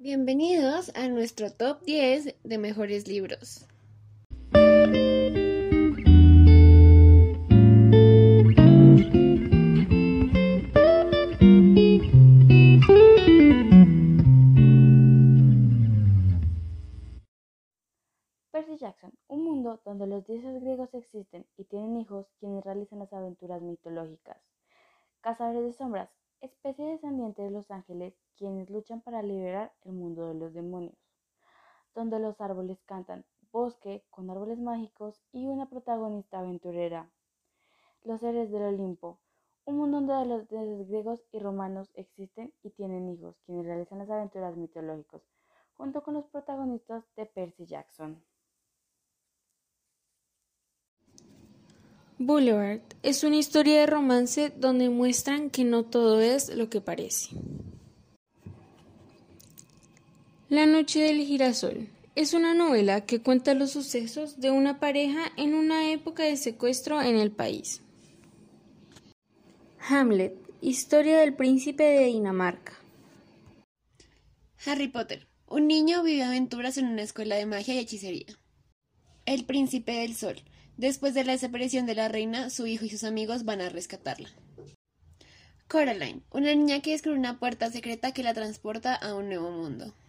Bienvenidos a nuestro top 10 de mejores libros. Percy Jackson, un mundo donde los dioses griegos existen y tienen hijos quienes realizan las aventuras mitológicas. Cazadores de sombras, especie descendiente de los ángeles quienes luchan para liberar el mundo de los demonios. Donde los árboles cantan, bosque con árboles mágicos y una protagonista aventurera. Los seres del Olimpo, un mundo donde los dioses griegos y romanos existen y tienen hijos quienes realizan las aventuras mitológicas, junto con los protagonistas de Percy Jackson. Boulevard es una historia de romance donde muestran que no todo es lo que parece. La noche del girasol es una novela que cuenta los sucesos de una pareja en una época de secuestro en el país. Hamlet, historia del príncipe de Dinamarca. Harry Potter, un niño vive aventuras en una escuela de magia y hechicería. El príncipe del sol, Después de la desaparición de la reina, su hijo y sus amigos van a rescatarla. Coraline, una niña que descubre una puerta secreta que la transporta a un nuevo mundo.